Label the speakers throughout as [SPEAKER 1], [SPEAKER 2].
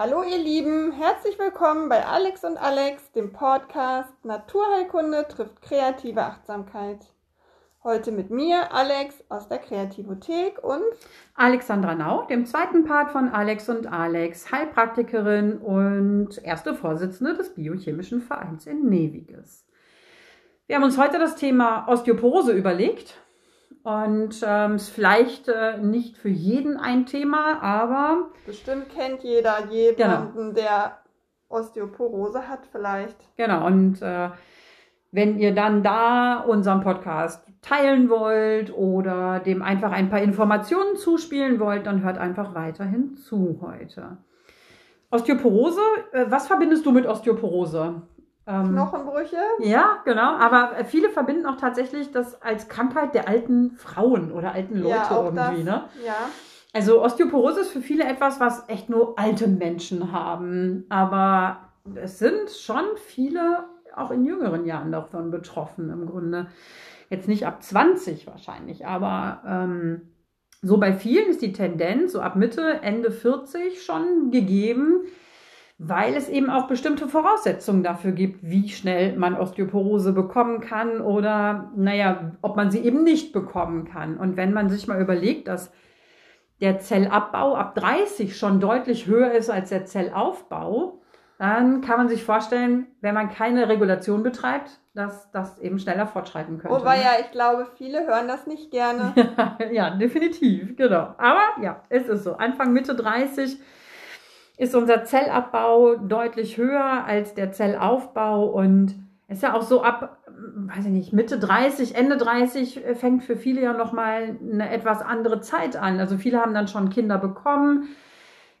[SPEAKER 1] Hallo ihr Lieben, herzlich willkommen bei Alex und Alex, dem Podcast Naturheilkunde trifft kreative Achtsamkeit. Heute mit mir, Alex aus der Kreativothek und
[SPEAKER 2] Alexandra Nau, dem zweiten Part von Alex und Alex, Heilpraktikerin und erste Vorsitzende des Biochemischen Vereins in Neviges. Wir haben uns heute das Thema Osteoporose überlegt und ähm, ist vielleicht äh, nicht für jeden ein Thema, aber
[SPEAKER 1] bestimmt kennt jeder jemanden, genau. der Osteoporose hat vielleicht.
[SPEAKER 2] Genau, und äh, wenn ihr dann da unseren Podcast teilen wollt oder dem einfach ein paar Informationen zuspielen wollt, dann hört einfach weiterhin zu heute. Osteoporose, äh, was verbindest du mit Osteoporose?
[SPEAKER 1] Ähm, Knochenbrüche?
[SPEAKER 2] Ja, genau. Aber viele verbinden auch tatsächlich das als Krankheit der alten Frauen oder alten Leute ja, irgendwie.
[SPEAKER 1] Das, ne? Ja.
[SPEAKER 2] Also Osteoporose ist für viele etwas, was echt nur alte Menschen haben. Aber es sind schon viele auch in jüngeren Jahren davon betroffen im Grunde. Jetzt nicht ab 20 wahrscheinlich, aber ähm, so bei vielen ist die Tendenz so ab Mitte, Ende 40 schon gegeben, weil es eben auch bestimmte Voraussetzungen dafür gibt, wie schnell man Osteoporose bekommen kann oder, naja, ob man sie eben nicht bekommen kann. Und wenn man sich mal überlegt, dass der Zellabbau ab 30 schon deutlich höher ist als der Zellaufbau, dann kann man sich vorstellen, wenn man keine Regulation betreibt, dass das eben schneller fortschreiten könnte.
[SPEAKER 1] Wobei ne? ja, ich glaube, viele hören das nicht gerne.
[SPEAKER 2] ja, definitiv, genau. Aber ja, es ist so. Anfang, Mitte 30 ist unser Zellabbau deutlich höher als der Zellaufbau und ist ja auch so ab, weiß ich nicht, Mitte 30, Ende 30 äh, fängt für viele ja nochmal eine etwas andere Zeit an. Also viele haben dann schon Kinder bekommen,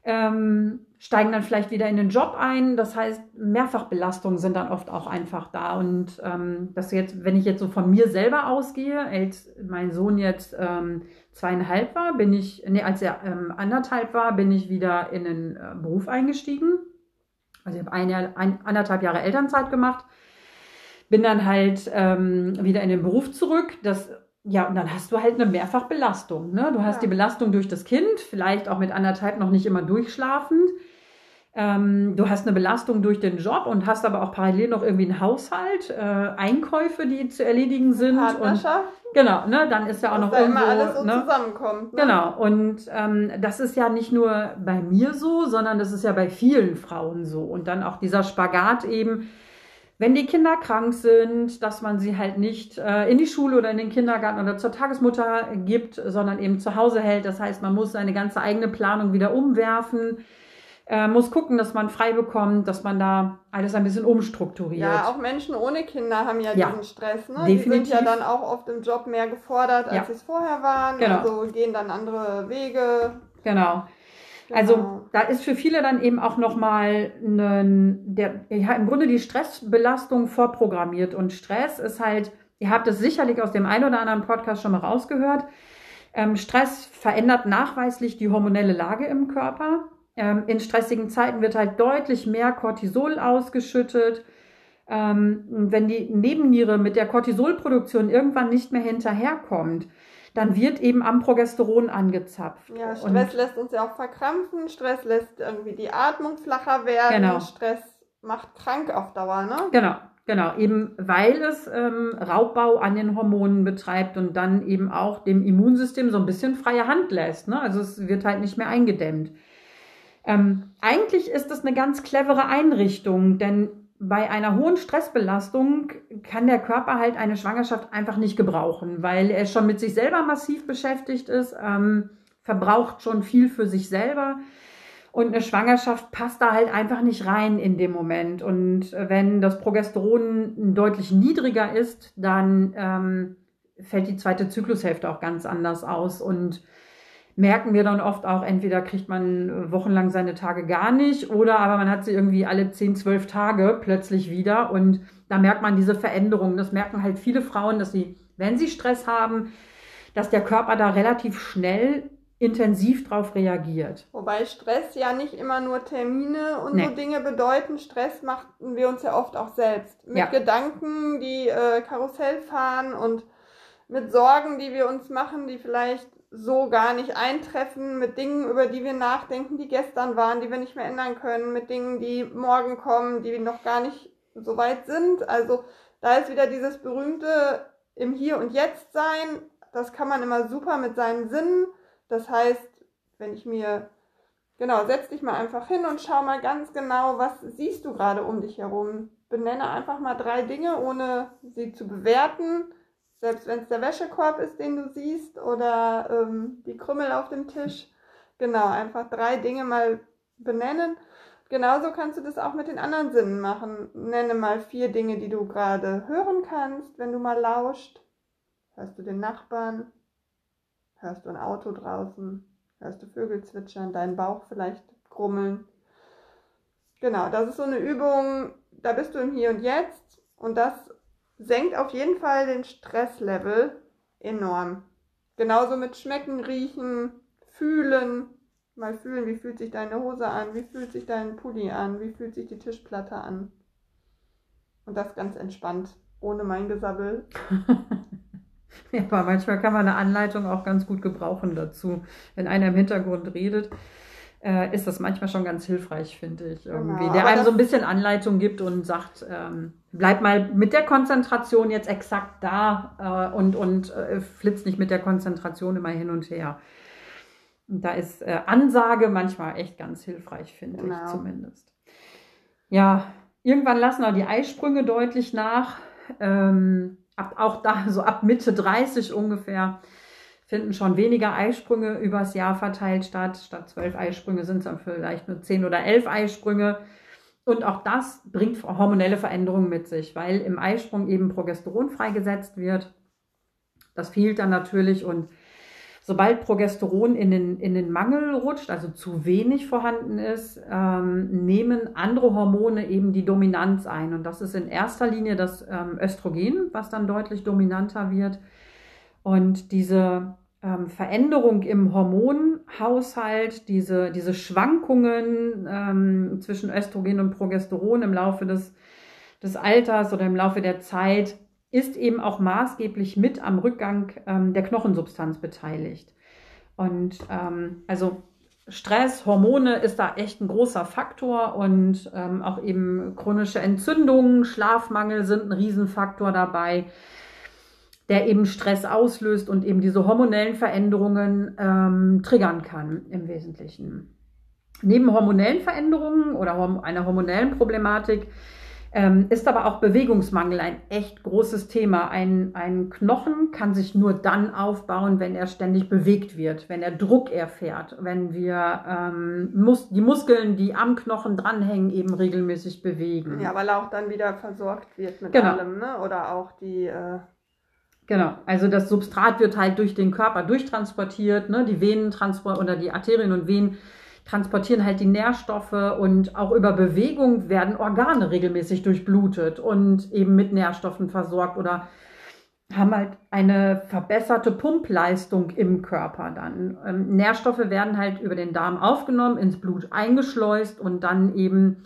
[SPEAKER 2] ähm, steigen dann vielleicht wieder in den Job ein. Das heißt, Mehrfachbelastungen sind dann oft auch einfach da. Und ähm, das jetzt, wenn ich jetzt so von mir selber ausgehe, als mein Sohn jetzt ähm, zweieinhalb war, bin ich, nee, als er ähm, anderthalb war, bin ich wieder in den äh, Beruf eingestiegen. Also ich habe ein Jahr, ein, anderthalb Jahre Elternzeit gemacht, bin dann halt ähm, wieder in den Beruf zurück. Das ja, und dann hast du halt eine Mehrfachbelastung. Ne? Du hast ja. die Belastung durch das Kind, vielleicht auch mit anderthalb noch nicht immer durchschlafend. Ähm, du hast eine Belastung durch den Job und hast aber auch parallel noch irgendwie einen Haushalt, äh, Einkäufe, die zu erledigen sind.
[SPEAKER 1] Partnerschaft.
[SPEAKER 2] Und, genau, ne, dann ist ja auch noch irgendwo,
[SPEAKER 1] immer alles so
[SPEAKER 2] ne?
[SPEAKER 1] zusammenkommt.
[SPEAKER 2] Ne? Genau, und ähm, das ist ja nicht nur bei mir so, sondern das ist ja bei vielen Frauen so. Und dann auch dieser Spagat eben, wenn die Kinder krank sind, dass man sie halt nicht äh, in die Schule oder in den Kindergarten oder zur Tagesmutter gibt, sondern eben zu Hause hält. Das heißt, man muss seine ganze eigene Planung wieder umwerfen äh, muss gucken, dass man frei bekommt, dass man da alles ein bisschen umstrukturiert.
[SPEAKER 1] Ja, auch Menschen ohne Kinder haben ja,
[SPEAKER 2] ja
[SPEAKER 1] diesen Stress. Ne?
[SPEAKER 2] Definitiv.
[SPEAKER 1] Die sind ja dann auch oft im Job mehr gefordert, als
[SPEAKER 2] ja.
[SPEAKER 1] sie es vorher waren.
[SPEAKER 2] Genau.
[SPEAKER 1] Also gehen dann andere Wege.
[SPEAKER 2] Genau.
[SPEAKER 1] Genau.
[SPEAKER 2] Also da ist für viele dann eben auch nochmal der, ja, im Grunde die Stressbelastung vorprogrammiert. Und Stress ist halt, ihr habt es sicherlich aus dem einen oder anderen Podcast schon mal rausgehört, ähm, Stress verändert nachweislich die hormonelle Lage im Körper. Ähm, in stressigen Zeiten wird halt deutlich mehr Cortisol ausgeschüttet. Ähm, wenn die Nebenniere mit der Cortisolproduktion irgendwann nicht mehr hinterherkommt, dann wird eben am Progesteron angezapft.
[SPEAKER 1] Ja, Stress Und, lässt uns ja auch verkrampfen, Stress lässt irgendwie die Atmung flacher werden,
[SPEAKER 2] genau.
[SPEAKER 1] Stress macht krank auf Dauer, ne?
[SPEAKER 2] Genau, genau, eben weil es ähm, Raubbau an den Hormonen betreibt und dann eben auch dem Immunsystem so ein bisschen freie Hand lässt. Ne? Also es wird halt nicht mehr eingedämmt. Ähm, eigentlich ist das eine ganz clevere Einrichtung, denn bei einer hohen Stressbelastung kann der Körper halt eine Schwangerschaft einfach nicht gebrauchen, weil er schon mit sich selber massiv beschäftigt ist, ähm, verbraucht schon viel für sich selber. Und eine Schwangerschaft passt da halt einfach nicht rein in dem Moment. Und wenn das Progesteron deutlich niedriger ist, dann ähm, fällt die zweite Zyklushälfte auch ganz anders aus. Und merken wir dann oft auch, entweder kriegt man wochenlang seine Tage gar nicht oder aber man hat sie irgendwie alle 10, 12 Tage plötzlich wieder und da merkt man diese Veränderung. Das merken halt viele Frauen, dass sie, wenn sie Stress haben, dass der Körper da relativ schnell intensiv drauf reagiert.
[SPEAKER 1] Wobei Stress ja nicht immer nur Termine und
[SPEAKER 2] Nee.
[SPEAKER 1] so Dinge bedeuten. Stress machen wir uns ja oft auch selbst. Mit
[SPEAKER 2] Ja.
[SPEAKER 1] Gedanken, die äh, Karussell fahren und mit Sorgen, die wir uns machen, die vielleicht so gar nicht eintreffen, mit Dingen, über die wir nachdenken, die gestern waren, die wir nicht mehr ändern können, mit Dingen, die morgen kommen, die noch gar nicht so weit sind. Also da ist wieder dieses berühmte im Hier und Jetzt sein. Das kann man immer super mit seinen Sinnen. Das heißt, wenn ich mir, genau, setz dich mal einfach hin und schau mal ganz genau, was siehst du gerade um dich herum. Benenne einfach mal drei Dinge, ohne sie zu bewerten. Selbst wenn es der Wäschekorb ist, den du siehst, oder ähm, die Krümmel auf dem Tisch. Genau, einfach drei Dinge mal benennen. Genauso kannst du das auch mit den anderen Sinnen machen. Nenne mal vier Dinge, die du gerade hören kannst, wenn du mal lauscht. Hörst du den Nachbarn? Hörst du ein Auto draußen? Hörst du Vögel zwitschern? Deinen Bauch vielleicht grummeln? Genau, das ist so eine Übung, da bist du im Hier und Jetzt und das senkt auf jeden Fall den Stresslevel enorm. Genauso mit Schmecken, Riechen, Fühlen. Mal fühlen, wie fühlt sich deine Hose an, wie fühlt sich dein Pulli an, wie fühlt sich die Tischplatte an. Und das ganz entspannt, ohne mein Gesabbel.
[SPEAKER 2] ja, aber manchmal kann man eine Anleitung auch ganz gut gebrauchen dazu. Wenn einer im Hintergrund redet, äh, ist das manchmal schon ganz hilfreich, finde ich. Irgendwie. Genau, der einem so ein bisschen Anleitung gibt und sagt, ähm, bleib mal mit der Konzentration jetzt exakt da äh, und, und äh, flitzt nicht mit der Konzentration immer hin und her. Und da ist äh, Ansage manchmal echt ganz hilfreich, finde genau. ich zumindest. Ja, irgendwann lassen auch die Eisprünge deutlich nach. Ähm, ab, auch da, so ab Mitte 30 ungefähr, finden schon weniger Eisprünge übers Jahr verteilt statt. Statt zwölf Eisprünge sind es dann vielleicht nur zehn oder elf Eisprünge. Und auch das bringt hormonelle Veränderungen mit sich, weil im Eisprung eben Progesteron freigesetzt wird. Das fehlt dann natürlich und sobald Progesteron in den, in den Mangel rutscht, also zu wenig vorhanden ist, ähm, nehmen andere Hormone eben die Dominanz ein. Und das ist in erster Linie das ähm, Östrogen, was dann deutlich dominanter wird. Und diese ähm, Veränderung im Hormonhaushalt, diese, diese Schwankungen ähm, zwischen Östrogen und Progesteron im Laufe des, des Alters oder im Laufe der Zeit, ist eben auch maßgeblich mit am Rückgang ähm, der Knochensubstanz beteiligt. Und ähm, also Stress, Hormone ist da echt ein großer Faktor und ähm, auch eben chronische Entzündungen, Schlafmangel sind ein Riesenfaktor dabei der eben Stress auslöst und eben diese hormonellen Veränderungen ähm, triggern kann im Wesentlichen. Neben hormonellen Veränderungen oder einer hormonellen Problematik ähm, ist aber auch Bewegungsmangel ein echt großes Thema. Ein, ein Knochen kann sich nur dann aufbauen, wenn er ständig bewegt wird, wenn er Druck erfährt, wenn wir ähm, mus die Muskeln, die am Knochen dranhängen, eben regelmäßig bewegen.
[SPEAKER 1] Ja, weil er auch dann wieder versorgt wird mit genau. allem, ne? oder auch die... Äh
[SPEAKER 2] Genau, also das Substrat wird halt durch den Körper durchtransportiert, ne? die Venen oder die Arterien und Venen transportieren halt die Nährstoffe und auch über Bewegung werden Organe regelmäßig durchblutet und eben mit Nährstoffen versorgt oder haben halt eine verbesserte Pumpleistung im Körper dann. Ähm, Nährstoffe werden halt über den Darm aufgenommen, ins Blut eingeschleust und dann eben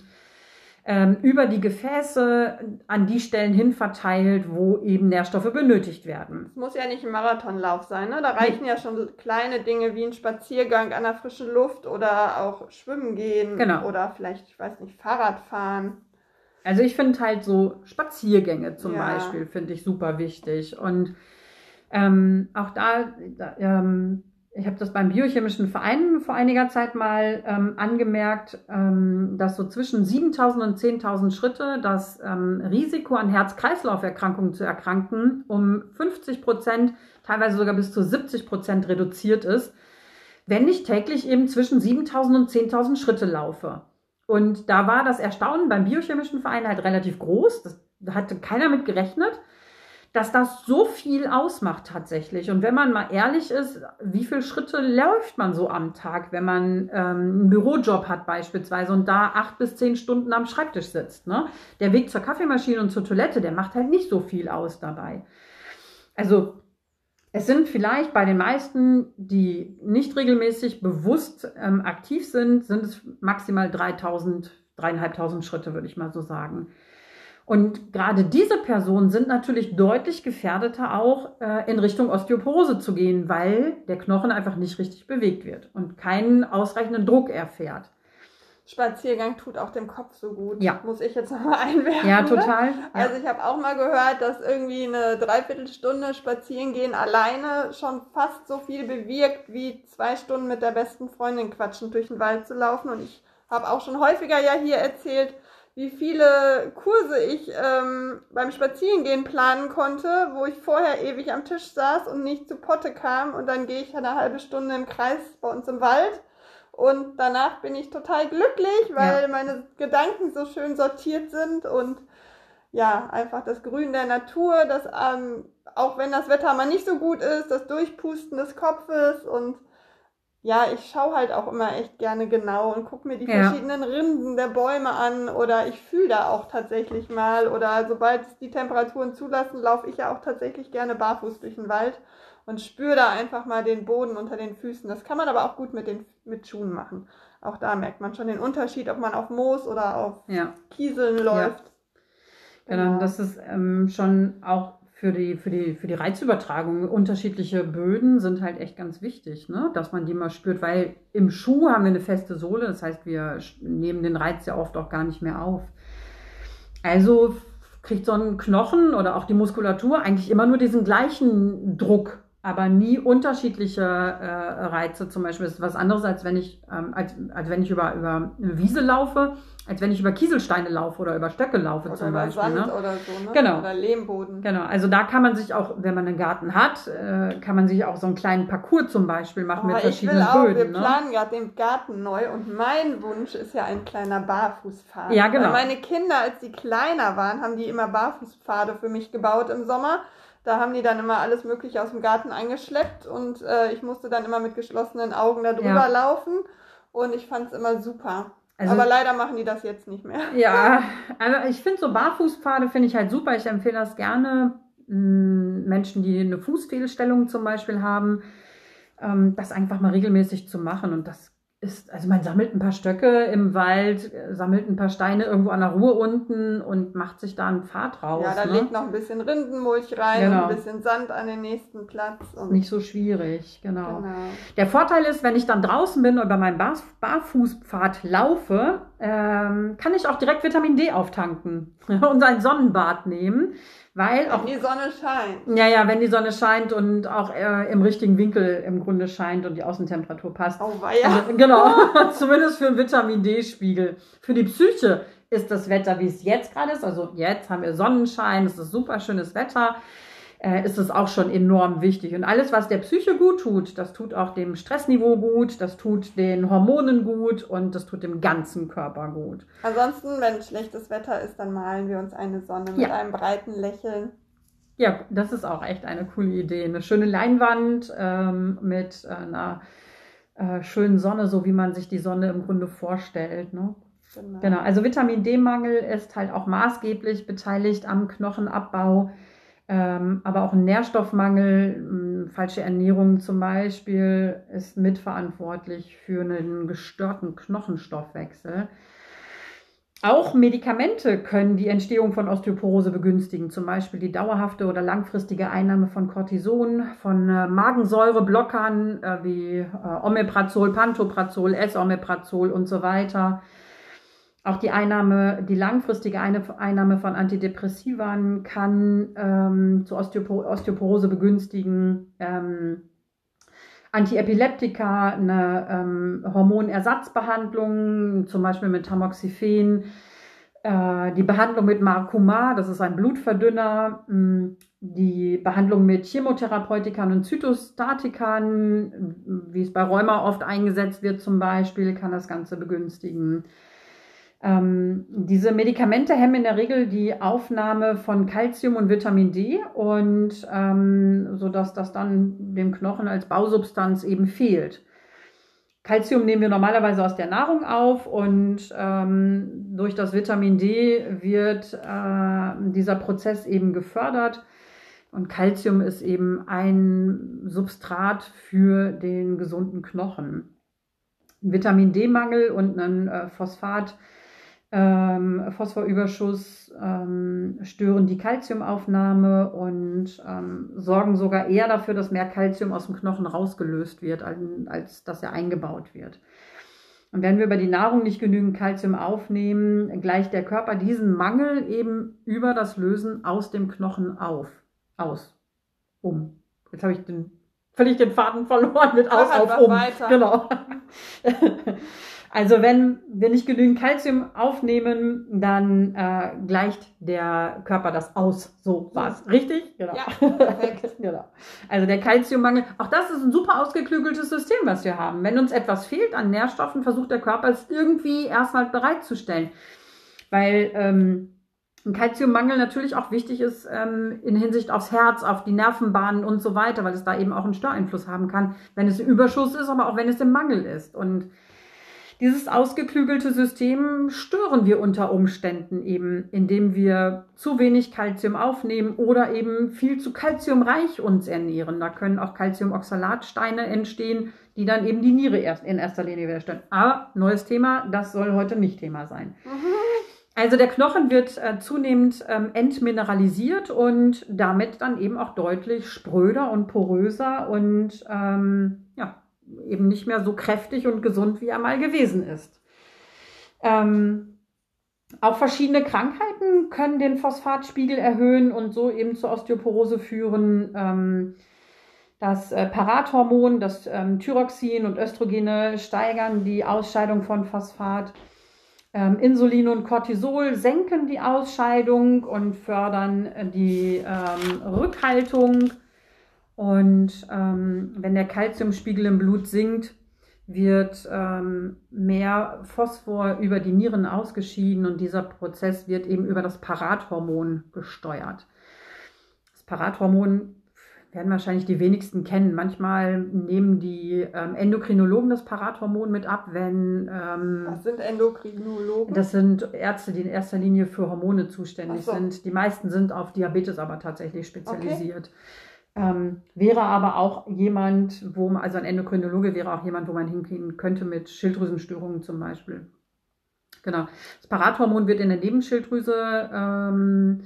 [SPEAKER 2] ähm, über die Gefäße an die Stellen hin verteilt, wo eben Nährstoffe benötigt werden.
[SPEAKER 1] Es muss ja nicht ein Marathonlauf sein, ne? Da reichen ja schon kleine Dinge wie ein Spaziergang an der frischen Luft oder auch Schwimmen gehen genau. oder vielleicht, ich weiß nicht, Fahrrad fahren.
[SPEAKER 2] Also ich finde halt so Spaziergänge zum ja. Beispiel, finde ich super wichtig. Und ähm, auch da, da ähm, ich habe das beim biochemischen Verein vor einiger Zeit mal ähm, angemerkt, ähm, dass so zwischen 7000 und 10.000 Schritte das ähm, Risiko an Herz-Kreislauf-Erkrankungen zu erkranken um 50 Prozent, teilweise sogar bis zu 70 Prozent reduziert ist, wenn ich täglich eben zwischen 7000 und 10.000 Schritte laufe. Und da war das Erstaunen beim biochemischen Verein halt relativ groß. Das hatte keiner mit gerechnet dass das so viel ausmacht tatsächlich. Und wenn man mal ehrlich ist, wie viele Schritte läuft man so am Tag, wenn man ähm, einen Bürojob hat beispielsweise und da acht bis zehn Stunden am Schreibtisch sitzt. Ne? Der Weg zur Kaffeemaschine und zur Toilette, der macht halt nicht so viel aus dabei. Also es sind vielleicht bei den meisten, die nicht regelmäßig bewusst ähm, aktiv sind, sind es maximal 3000, dreieinhalbtausend Schritte, würde ich mal so sagen. Und gerade diese Personen sind natürlich deutlich gefährdeter auch äh, in Richtung Osteoporose zu gehen, weil der Knochen einfach nicht richtig bewegt wird und keinen ausreichenden Druck erfährt.
[SPEAKER 1] Spaziergang tut auch dem Kopf so gut.
[SPEAKER 2] Ja.
[SPEAKER 1] Muss ich jetzt nochmal einwerfen.
[SPEAKER 2] Ja,
[SPEAKER 1] ne?
[SPEAKER 2] total. Ja.
[SPEAKER 1] Also ich habe auch mal gehört, dass irgendwie eine Dreiviertelstunde spazieren gehen alleine schon fast so viel bewirkt, wie zwei Stunden mit der besten Freundin quatschen durch den Wald zu laufen. Und ich habe auch schon häufiger ja hier erzählt, wie viele Kurse ich ähm, beim Spazierengehen planen konnte, wo ich vorher ewig am Tisch saß und nicht zu Potte kam. Und dann gehe ich eine halbe Stunde im Kreis bei uns im Wald und danach bin ich total glücklich, weil
[SPEAKER 2] Ja.
[SPEAKER 1] meine Gedanken so schön sortiert sind und ja, einfach das Grün der Natur, das ähm, auch wenn das Wetter mal nicht so gut ist, das Durchpusten des Kopfes und ja, ich schaue halt auch immer echt gerne genau und gucke mir die
[SPEAKER 2] Ja.
[SPEAKER 1] verschiedenen Rinden der Bäume an oder ich fühle da auch tatsächlich mal oder sobald die Temperaturen zulassen, laufe ich ja auch tatsächlich gerne barfuß durch den Wald und spüre da einfach mal den Boden unter den Füßen. Das kann man aber auch gut mit den mit Schuhen machen. Auch da merkt man schon den Unterschied, ob man auf Moos oder auf
[SPEAKER 2] Ja.
[SPEAKER 1] Kieseln läuft.
[SPEAKER 2] Genau, das ist ähm, schon auch für die, für, die, für die Reizübertragung. Unterschiedliche Böden sind halt echt ganz wichtig, ne? dass man die mal spürt, weil im Schuh haben wir eine feste Sohle, das heißt, wir nehmen den Reiz ja oft auch gar nicht mehr auf. Also kriegt so ein Knochen oder auch die Muskulatur eigentlich immer nur diesen gleichen Druck, aber nie unterschiedliche äh, Reize. Zum Beispiel ist was anderes, als wenn ich, ähm, als, als wenn ich über, über eine Wiese laufe, als wenn ich über Kieselsteine laufe oder über Stöcke laufe
[SPEAKER 1] Oder
[SPEAKER 2] zum
[SPEAKER 1] über
[SPEAKER 2] Beispiel.
[SPEAKER 1] Sand
[SPEAKER 2] ne?
[SPEAKER 1] oder so, ne?
[SPEAKER 2] Genau.
[SPEAKER 1] Oder Lehmboden.
[SPEAKER 2] Genau, also da kann man sich auch, wenn man einen Garten hat, äh, kann man sich auch so einen kleinen Parcours zum Beispiel machen
[SPEAKER 1] Aber
[SPEAKER 2] mit
[SPEAKER 1] ich will
[SPEAKER 2] verschiedenen
[SPEAKER 1] auch, wir
[SPEAKER 2] Böden. Ne?
[SPEAKER 1] planen gerade den Garten neu und mein Wunsch ist ja ein kleiner Barfußpfad.
[SPEAKER 2] Ja, genau.
[SPEAKER 1] Weil meine Kinder, als die kleiner waren, haben die immer Barfußpfade für mich gebaut im Sommer. Da haben die dann immer alles Mögliche aus dem Garten eingeschleppt und äh, ich musste dann immer mit geschlossenen Augen da drüber
[SPEAKER 2] Ja.
[SPEAKER 1] laufen und ich fand es immer super.
[SPEAKER 2] Also-
[SPEAKER 1] Aber leider machen die das jetzt nicht mehr.
[SPEAKER 2] Ja, also ich finde so Barfußpfade finde ich halt super. Ich empfehle das gerne mh, Menschen, die eine Fußfehlstellung zum Beispiel haben, ähm, das einfach mal regelmäßig zu machen. Und das ist, also man sammelt ein paar Stöcke im Wald, sammelt ein paar Steine irgendwo an der Ruhe unten und macht sich da einen Pfad raus.
[SPEAKER 1] Ja, da
[SPEAKER 2] ne?
[SPEAKER 1] legt noch ein bisschen Rindenmulch rein
[SPEAKER 2] Genau.
[SPEAKER 1] und ein bisschen Sand an den nächsten Platz. Und
[SPEAKER 2] Nicht so schwierig, genau.
[SPEAKER 1] genau.
[SPEAKER 2] Der Vorteil ist, wenn ich dann draußen bin und bei meinem Bar Barfußpfad laufe, ähm, kann ich auch direkt Vitamin D auftanken und ein Sonnenbad nehmen, weil auch
[SPEAKER 1] Wenn die Sonne scheint.
[SPEAKER 2] ja, ja, wenn die Sonne scheint und auch äh, im richtigen Winkel im Grunde scheint und die Außentemperatur passt.
[SPEAKER 1] Oh, weia.
[SPEAKER 2] Also, genau, zumindest für den Vitamin D-Spiegel. Für die Psyche ist das Wetter, wie es jetzt gerade ist, also jetzt haben wir Sonnenschein, es ist super schönes Wetter, äh, ist es auch schon enorm wichtig. Und alles, was der Psyche gut tut, das tut auch dem Stressniveau gut, das tut den Hormonen gut und das tut dem ganzen Körper gut.
[SPEAKER 1] Ansonsten, wenn schlechtes Wetter ist, dann malen wir uns eine Sonne mit
[SPEAKER 2] Ja.
[SPEAKER 1] einem breiten Lächeln.
[SPEAKER 2] Ja, das ist auch echt eine coole Idee. Eine schöne Leinwand ähm, mit äh, einer äh, schönen Sonne, so wie man sich die Sonne im Grunde vorstellt. Ne?
[SPEAKER 1] Genau.
[SPEAKER 2] Genau, also Vitamin D-Mangel ist halt auch maßgeblich beteiligt am Knochenabbau, aber auch ein Nährstoffmangel, falsche Ernährung zum Beispiel, ist mitverantwortlich für einen gestörten Knochenstoffwechsel. Auch Medikamente können die Entstehung von Osteoporose begünstigen, zum Beispiel die dauerhafte oder langfristige Einnahme von Cortison, von äh, Magensäureblockern äh, wie äh, Omeprazol, Pantoprazol, S-Omeprazol und so weiter. Auch die Einnahme, die langfristige Einnahme von Antidepressivern kann ähm, zur Osteopo Osteoporose begünstigen. Ähm, Antiepileptika, eine ähm, Hormonersatzbehandlung, zum Beispiel mit Tamoxifen, äh, die Behandlung mit Marcumar, das ist ein Blutverdünner, mh, die Behandlung mit Chemotherapeutikern und Zytostatikern, wie es bei Rheuma oft eingesetzt wird zum Beispiel, kann das Ganze begünstigen. Ähm, diese Medikamente hemmen in der Regel die Aufnahme von Calcium und Vitamin D und ähm, so dass das dann dem Knochen als Bausubstanz eben fehlt. Calcium nehmen wir normalerweise aus der Nahrung auf und ähm, durch das Vitamin D wird äh, dieser Prozess eben gefördert. Und Calcium ist eben ein Substrat für den gesunden Knochen. Vitamin D-Mangel und ein äh, Phosphat Ähm, Phosphorüberschuss ähm, stören die Kalziumaufnahme und ähm, sorgen sogar eher dafür, dass mehr Kalzium aus dem Knochen rausgelöst wird, als, als dass er eingebaut wird. Und wenn wir über die Nahrung nicht genügend Kalzium aufnehmen, gleicht der Körper diesen Mangel eben über das Lösen aus dem Knochen auf, aus, um. Jetzt habe ich den, völlig den Faden verloren mit aus, auf, um. Weiter. Genau. Also wenn wir nicht genügend Kalzium aufnehmen, dann äh, gleicht der Körper das aus. So war es. Richtig? Genau. Ja, perfekt. genau. Also der Kalziummangel, auch das ist ein super ausgeklügeltes System, was wir haben. Wenn uns etwas fehlt an Nährstoffen, versucht der Körper es irgendwie erstmal bereitzustellen. Weil ähm, ein Kalziummangel natürlich auch wichtig ist ähm, in Hinsicht aufs Herz, auf die Nervenbahnen und so weiter, weil es da eben auch einen Störeinfluss haben kann, wenn es im Überschuss ist, aber auch wenn es im Mangel ist. Und dieses ausgeklügelte System stören wir unter Umständen eben, indem wir zu wenig Kalzium aufnehmen oder eben viel zu kalziumreich uns ernähren. Da können auch Calciumoxalatsteine entstehen, die dann eben die Niere erst in erster Linie widerstehen. Aber neues Thema, das soll heute nicht Thema sein. Also der Knochen wird äh, zunehmend ähm, entmineralisiert und damit dann eben auch deutlich spröder und poröser und ähm, eben nicht mehr so kräftig und gesund, wie er mal gewesen ist. Ähm, auch verschiedene Krankheiten können den Phosphatspiegel erhöhen und so eben zur Osteoporose führen. Ähm, das äh, Parathormon, das ähm, Thyroxin und Östrogene steigern die Ausscheidung von Phosphat. Ähm, Insulin und Cortisol senken die Ausscheidung und fördern die ähm, Rückhaltung. Und ähm, wenn der Kalziumspiegel im Blut sinkt, wird ähm, mehr Phosphor über die Nieren ausgeschieden und dieser Prozess wird eben über das Parathormon gesteuert. Das Parathormon werden wahrscheinlich die wenigsten kennen. Manchmal nehmen die ähm, Endokrinologen das Parathormon mit ab, wenn.
[SPEAKER 1] Ähm, Was sind Endokrinologen?
[SPEAKER 2] Das sind Ärzte, die in erster Linie für Hormone zuständig so. sind. Die meisten sind auf Diabetes aber tatsächlich spezialisiert. Okay. Ähm, wäre aber auch jemand, wo man, also ein Endokrinologe wäre auch jemand, wo man hingehen könnte mit Schilddrüsenstörungen zum Beispiel. Genau. Das Parathormon wird in der Nebenschilddrüse, ähm,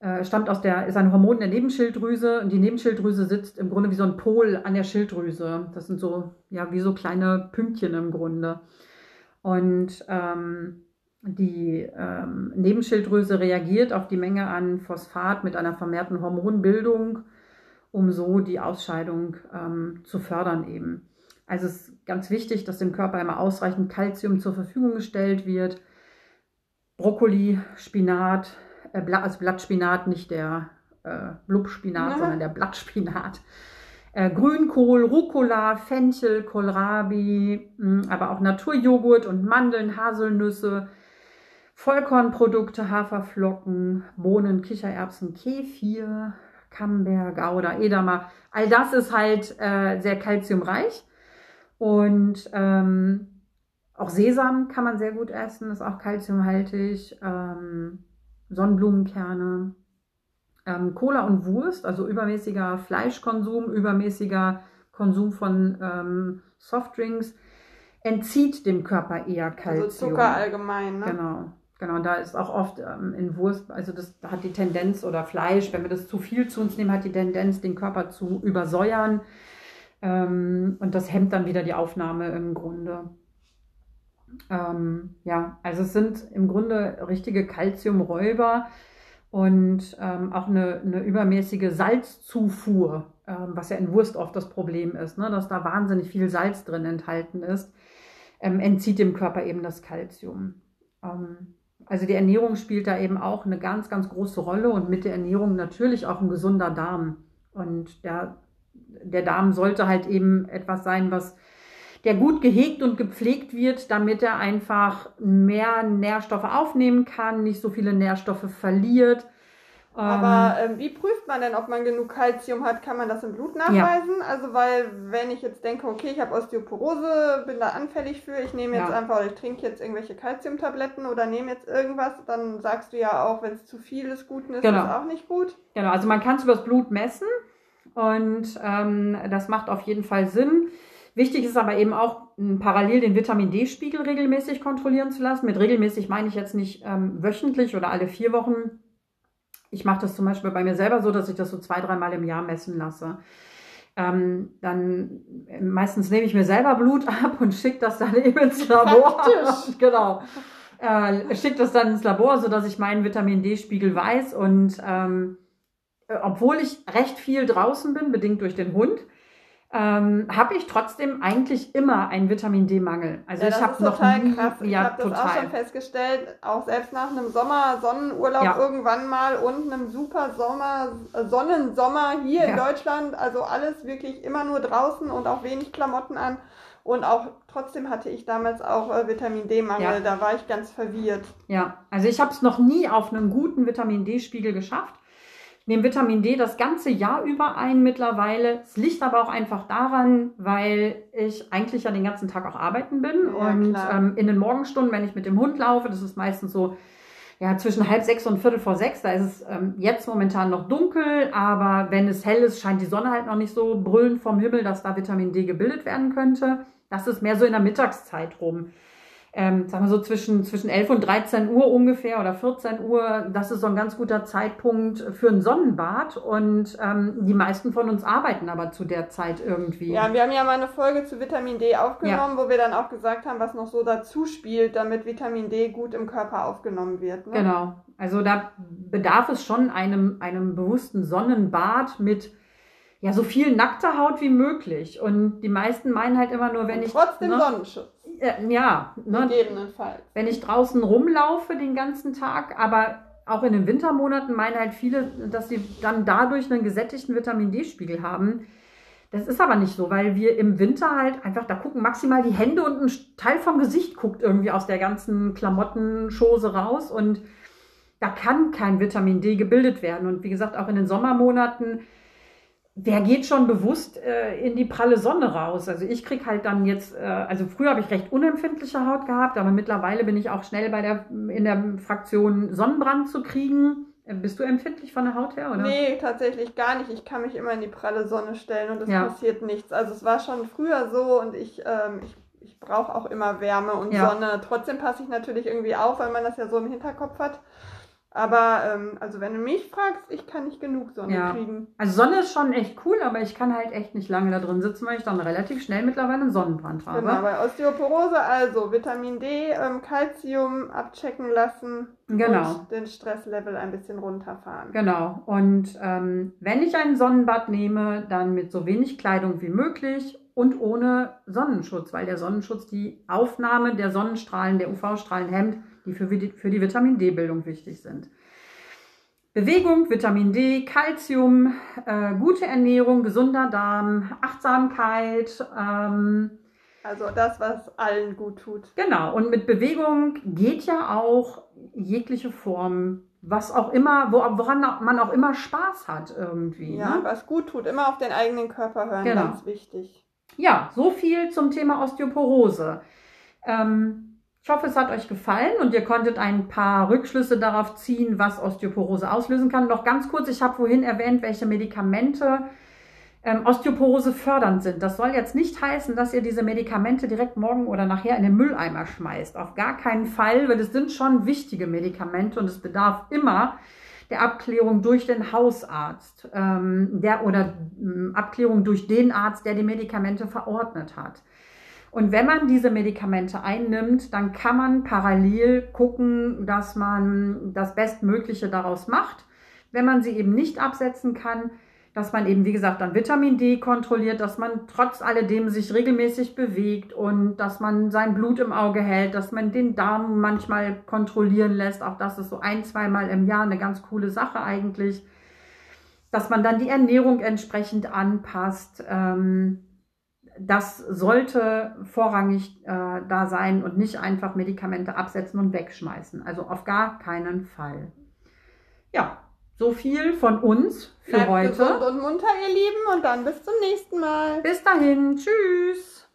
[SPEAKER 2] äh, stammt aus der, ist ein Hormon der Nebenschilddrüse und die Nebenschilddrüse sitzt im Grunde wie so ein Pol an der Schilddrüse. Das sind so, ja, wie so kleine Pünktchen im Grunde. Und ähm, die ähm, Nebenschilddrüse reagiert auf die Menge an Phosphat mit einer vermehrten Hormonbildung um so die Ausscheidung ähm, zu fördern eben. Also es ist ganz wichtig, dass dem Körper immer ausreichend Kalzium zur Verfügung gestellt wird. Brokkoli, Spinat, äh, also Blattspinat, nicht der äh, Blubspinat, ja. sondern der Blattspinat. Äh, Grünkohl, Rucola, Fenchel, Kohlrabi, mh, hm, aber auch Naturjoghurt und Mandeln, Haselnüsse, Vollkornprodukte, Haferflocken, Bohnen, Kichererbsen, Kefir, Camembert, Gouda, Edamer. All das ist halt äh, sehr kalziumreich. Und ähm, auch Sesam kann man sehr gut essen, ist auch kalziumhaltig. Ähm, Sonnenblumenkerne. Ähm, Cola und Wurst, also übermäßiger Fleischkonsum, übermäßiger Konsum von ähm, Softdrinks, entzieht dem Körper eher Kalzium. Also
[SPEAKER 1] Zucker allgemein, ne?
[SPEAKER 2] Genau. Genau, da ist auch oft ähm, in Wurst, also das hat die Tendenz oder Fleisch, wenn wir das zu viel zu uns nehmen, hat die Tendenz, den Körper zu übersäuern. Ähm, und das hemmt dann wieder die Aufnahme im Grunde. Ähm, ja, also es sind im Grunde richtige Kalziumräuber und ähm, auch eine, eine übermäßige Salzzufuhr, ähm, was ja in Wurst oft das Problem ist, ne, dass da wahnsinnig viel Salz drin enthalten ist, ähm, entzieht dem Körper eben das Kalzium. Ähm, also die Ernährung spielt da eben auch eine ganz, ganz große Rolle und mit der Ernährung natürlich auch ein gesunder Darm. Und der, der Darm sollte halt eben etwas sein, was der gut gehegt und gepflegt wird, damit er einfach mehr Nährstoffe aufnehmen kann, nicht so viele Nährstoffe verliert
[SPEAKER 1] aber ähm, ähm, wie prüft man denn, ob man genug Kalzium hat? Kann man das im Blut nachweisen? Ja. Also weil, wenn ich jetzt denke, okay, ich habe Osteoporose, bin da anfällig für, ich nehme jetzt ja. einfach, ich trinke jetzt irgendwelche Kalziumtabletten oder nehme jetzt irgendwas, dann sagst du ja auch, wenn es zu viel ist, gut ist, genau. ist auch nicht gut.
[SPEAKER 2] Genau, also man kann es übers Blut messen und ähm, das macht auf jeden Fall Sinn. Wichtig ist aber eben auch, parallel den Vitamin D-Spiegel regelmäßig kontrollieren zu lassen. Mit regelmäßig meine ich jetzt nicht ähm, wöchentlich oder alle vier Wochen. Ich mache das zum Beispiel bei mir selber so, dass ich das so zwei, dreimal im Jahr messen lasse. Ähm, dann äh, meistens nehme ich mir selber Blut ab und schicke das dann eben ins Labor. Genau. Äh, schicke das dann ins Labor, sodass ich meinen Vitamin D-Spiegel weiß. Und ähm, äh, obwohl ich recht viel draußen bin, bedingt durch den Hund, ähm, habe ich trotzdem eigentlich immer einen Vitamin D-Mangel. Also
[SPEAKER 1] ja,
[SPEAKER 2] ich habe noch
[SPEAKER 1] total
[SPEAKER 2] nie,
[SPEAKER 1] krass. Ich
[SPEAKER 2] ja
[SPEAKER 1] habe das auch
[SPEAKER 2] total.
[SPEAKER 1] schon festgestellt, auch selbst nach einem Sommer-Sonnenurlaub
[SPEAKER 2] Ja.
[SPEAKER 1] irgendwann mal und einem super Sommer, äh, Sonnensommer hier in
[SPEAKER 2] Ja.
[SPEAKER 1] Deutschland. Also alles wirklich immer nur draußen und auch wenig Klamotten an. Und auch trotzdem hatte ich damals auch äh, Vitamin D-Mangel. Da war ich ganz verwirrt.
[SPEAKER 2] Ja, also ich habe es noch nie auf einen guten Vitamin D-Spiegel geschafft. Ich nehme Vitamin D das ganze Jahr über ein mittlerweile. Es liegt aber auch einfach daran, weil ich eigentlich ja den ganzen Tag auch arbeiten bin.
[SPEAKER 1] Ja,
[SPEAKER 2] und ähm, in den Morgenstunden, wenn ich mit dem Hund laufe, das ist meistens so ja, zwischen halb sechs und viertel vor sechs, da ist es ähm, jetzt momentan noch dunkel, aber wenn es hell ist, scheint die Sonne halt noch nicht so brüllend vom Himmel, dass da Vitamin D gebildet werden könnte. Das ist mehr so in der Mittagszeit rum ähm, sagen wir so zwischen, zwischen 11 und 13 Uhr ungefähr oder 14 Uhr, das ist so ein ganz guter Zeitpunkt für ein Sonnenbad und ähm, die meisten von uns arbeiten aber zu der Zeit irgendwie.
[SPEAKER 1] Ja, wir haben ja mal eine Folge zu Vitamin D aufgenommen, wo wir dann auch gesagt haben, was noch so dazu spielt, damit Vitamin D gut im Körper aufgenommen wird. Ne?
[SPEAKER 2] Genau. Also da bedarf es schon einem, einem bewussten Sonnenbad mit ja, so viel nackter Haut wie möglich. Und die meisten meinen halt immer nur, wenn
[SPEAKER 1] Und
[SPEAKER 2] ich.
[SPEAKER 1] trotzdem
[SPEAKER 2] ne,
[SPEAKER 1] Sonnenschutz,
[SPEAKER 2] äh, Ja, ne,
[SPEAKER 1] gegebenenfalls.
[SPEAKER 2] wenn ich draußen rumlaufe den ganzen Tag, aber auch in den Wintermonaten meinen halt viele, dass sie dann dadurch einen gesättigten Vitamin D-Spiegel haben. Das ist aber nicht so, weil wir im Winter halt einfach, da gucken maximal die Hände und ein Teil vom Gesicht guckt irgendwie aus der ganzen Klamottenschose raus und da kann kein Vitamin D gebildet werden. Und wie gesagt, auch in den Sommermonaten, wer geht schon bewusst äh, in die pralle Sonne raus? Also ich krieg halt dann jetzt, äh, also früher habe ich recht unempfindliche Haut gehabt, aber mittlerweile bin ich auch schnell bei der in der Fraktion Sonnenbrand zu kriegen. Äh, Bist du empfindlich von der Haut her, oder?
[SPEAKER 1] Nee, tatsächlich gar nicht. Ich kann mich immer in die pralle Sonne stellen und es
[SPEAKER 2] Ja.
[SPEAKER 1] passiert nichts. Also es war schon früher so und ich, ähm, ich, ich brauche auch immer Wärme und
[SPEAKER 2] Ja.
[SPEAKER 1] Sonne. Trotzdem passe ich natürlich irgendwie auf, weil man das ja so im Hinterkopf hat. Aber ähm, also wenn du mich fragst, ich kann nicht genug Sonne
[SPEAKER 2] Ja.
[SPEAKER 1] kriegen.
[SPEAKER 2] Also Sonne ist schon echt cool, aber ich kann halt echt nicht lange da drin sitzen, weil ich dann relativ schnell mittlerweile einen Sonnenbrand habe.
[SPEAKER 1] Genau, bei Osteoporose also Vitamin D, ähm, Calcium abchecken lassen
[SPEAKER 2] Genau.
[SPEAKER 1] und den Stresslevel ein bisschen runterfahren.
[SPEAKER 2] Genau. Und ähm, wenn ich ein Sonnenbad nehme, dann mit so wenig Kleidung wie möglich und ohne Sonnenschutz, weil der Sonnenschutz die Aufnahme der Sonnenstrahlen, der UV-Strahlen hemmt, die für, die für die Vitamin D-Bildung wichtig sind. Bewegung, Vitamin D, Calcium, äh, gute Ernährung, gesunder Darm, Achtsamkeit, ähm,
[SPEAKER 1] Also das, was allen gut tut.
[SPEAKER 2] Genau, und mit Bewegung geht ja auch jegliche Form, was auch immer, wo, woran man auch immer Spaß hat irgendwie.
[SPEAKER 1] Ja,
[SPEAKER 2] Ne?
[SPEAKER 1] was gut tut. Immer auf den eigenen Körper hören,
[SPEAKER 2] Genau.
[SPEAKER 1] ganz wichtig.
[SPEAKER 2] ja, so viel zum Thema Osteoporose. Ähm, ich hoffe, es hat euch gefallen und ihr konntet ein paar Rückschlüsse darauf ziehen, was Osteoporose auslösen kann. Noch ganz kurz, ich habe vorhin erwähnt, welche Medikamente ähm, Osteoporose fördernd sind. Das soll jetzt nicht heißen, dass ihr diese Medikamente direkt morgen oder nachher in den Mülleimer schmeißt. Auf gar keinen Fall, weil es sind schon wichtige Medikamente und es bedarf immer der Abklärung durch den Hausarzt ähm, der, oder ähm, Abklärung durch den Arzt, der die Medikamente verordnet hat. Und wenn man diese Medikamente einnimmt, dann kann man parallel gucken, dass man das Bestmögliche daraus macht. Wenn man sie eben nicht absetzen kann, dass man eben, wie gesagt, dann Vitamin D kontrolliert, dass man trotz alledem sich regelmäßig bewegt und dass man sein Blut im Auge hält, dass man den Darm manchmal kontrollieren lässt. Auch das ist so ein, zweimal im Jahr eine ganz coole Sache eigentlich. Dass man dann die Ernährung entsprechend anpasst. Ähm, das sollte vorrangig äh, da sein und nicht einfach Medikamente absetzen und wegschmeißen. Also auf gar keinen Fall. Ja, so viel von uns für
[SPEAKER 1] Bleibt
[SPEAKER 2] heute.
[SPEAKER 1] gesund und munter, ihr Lieben, und dann bis zum nächsten Mal.
[SPEAKER 2] Bis dahin, tschüss.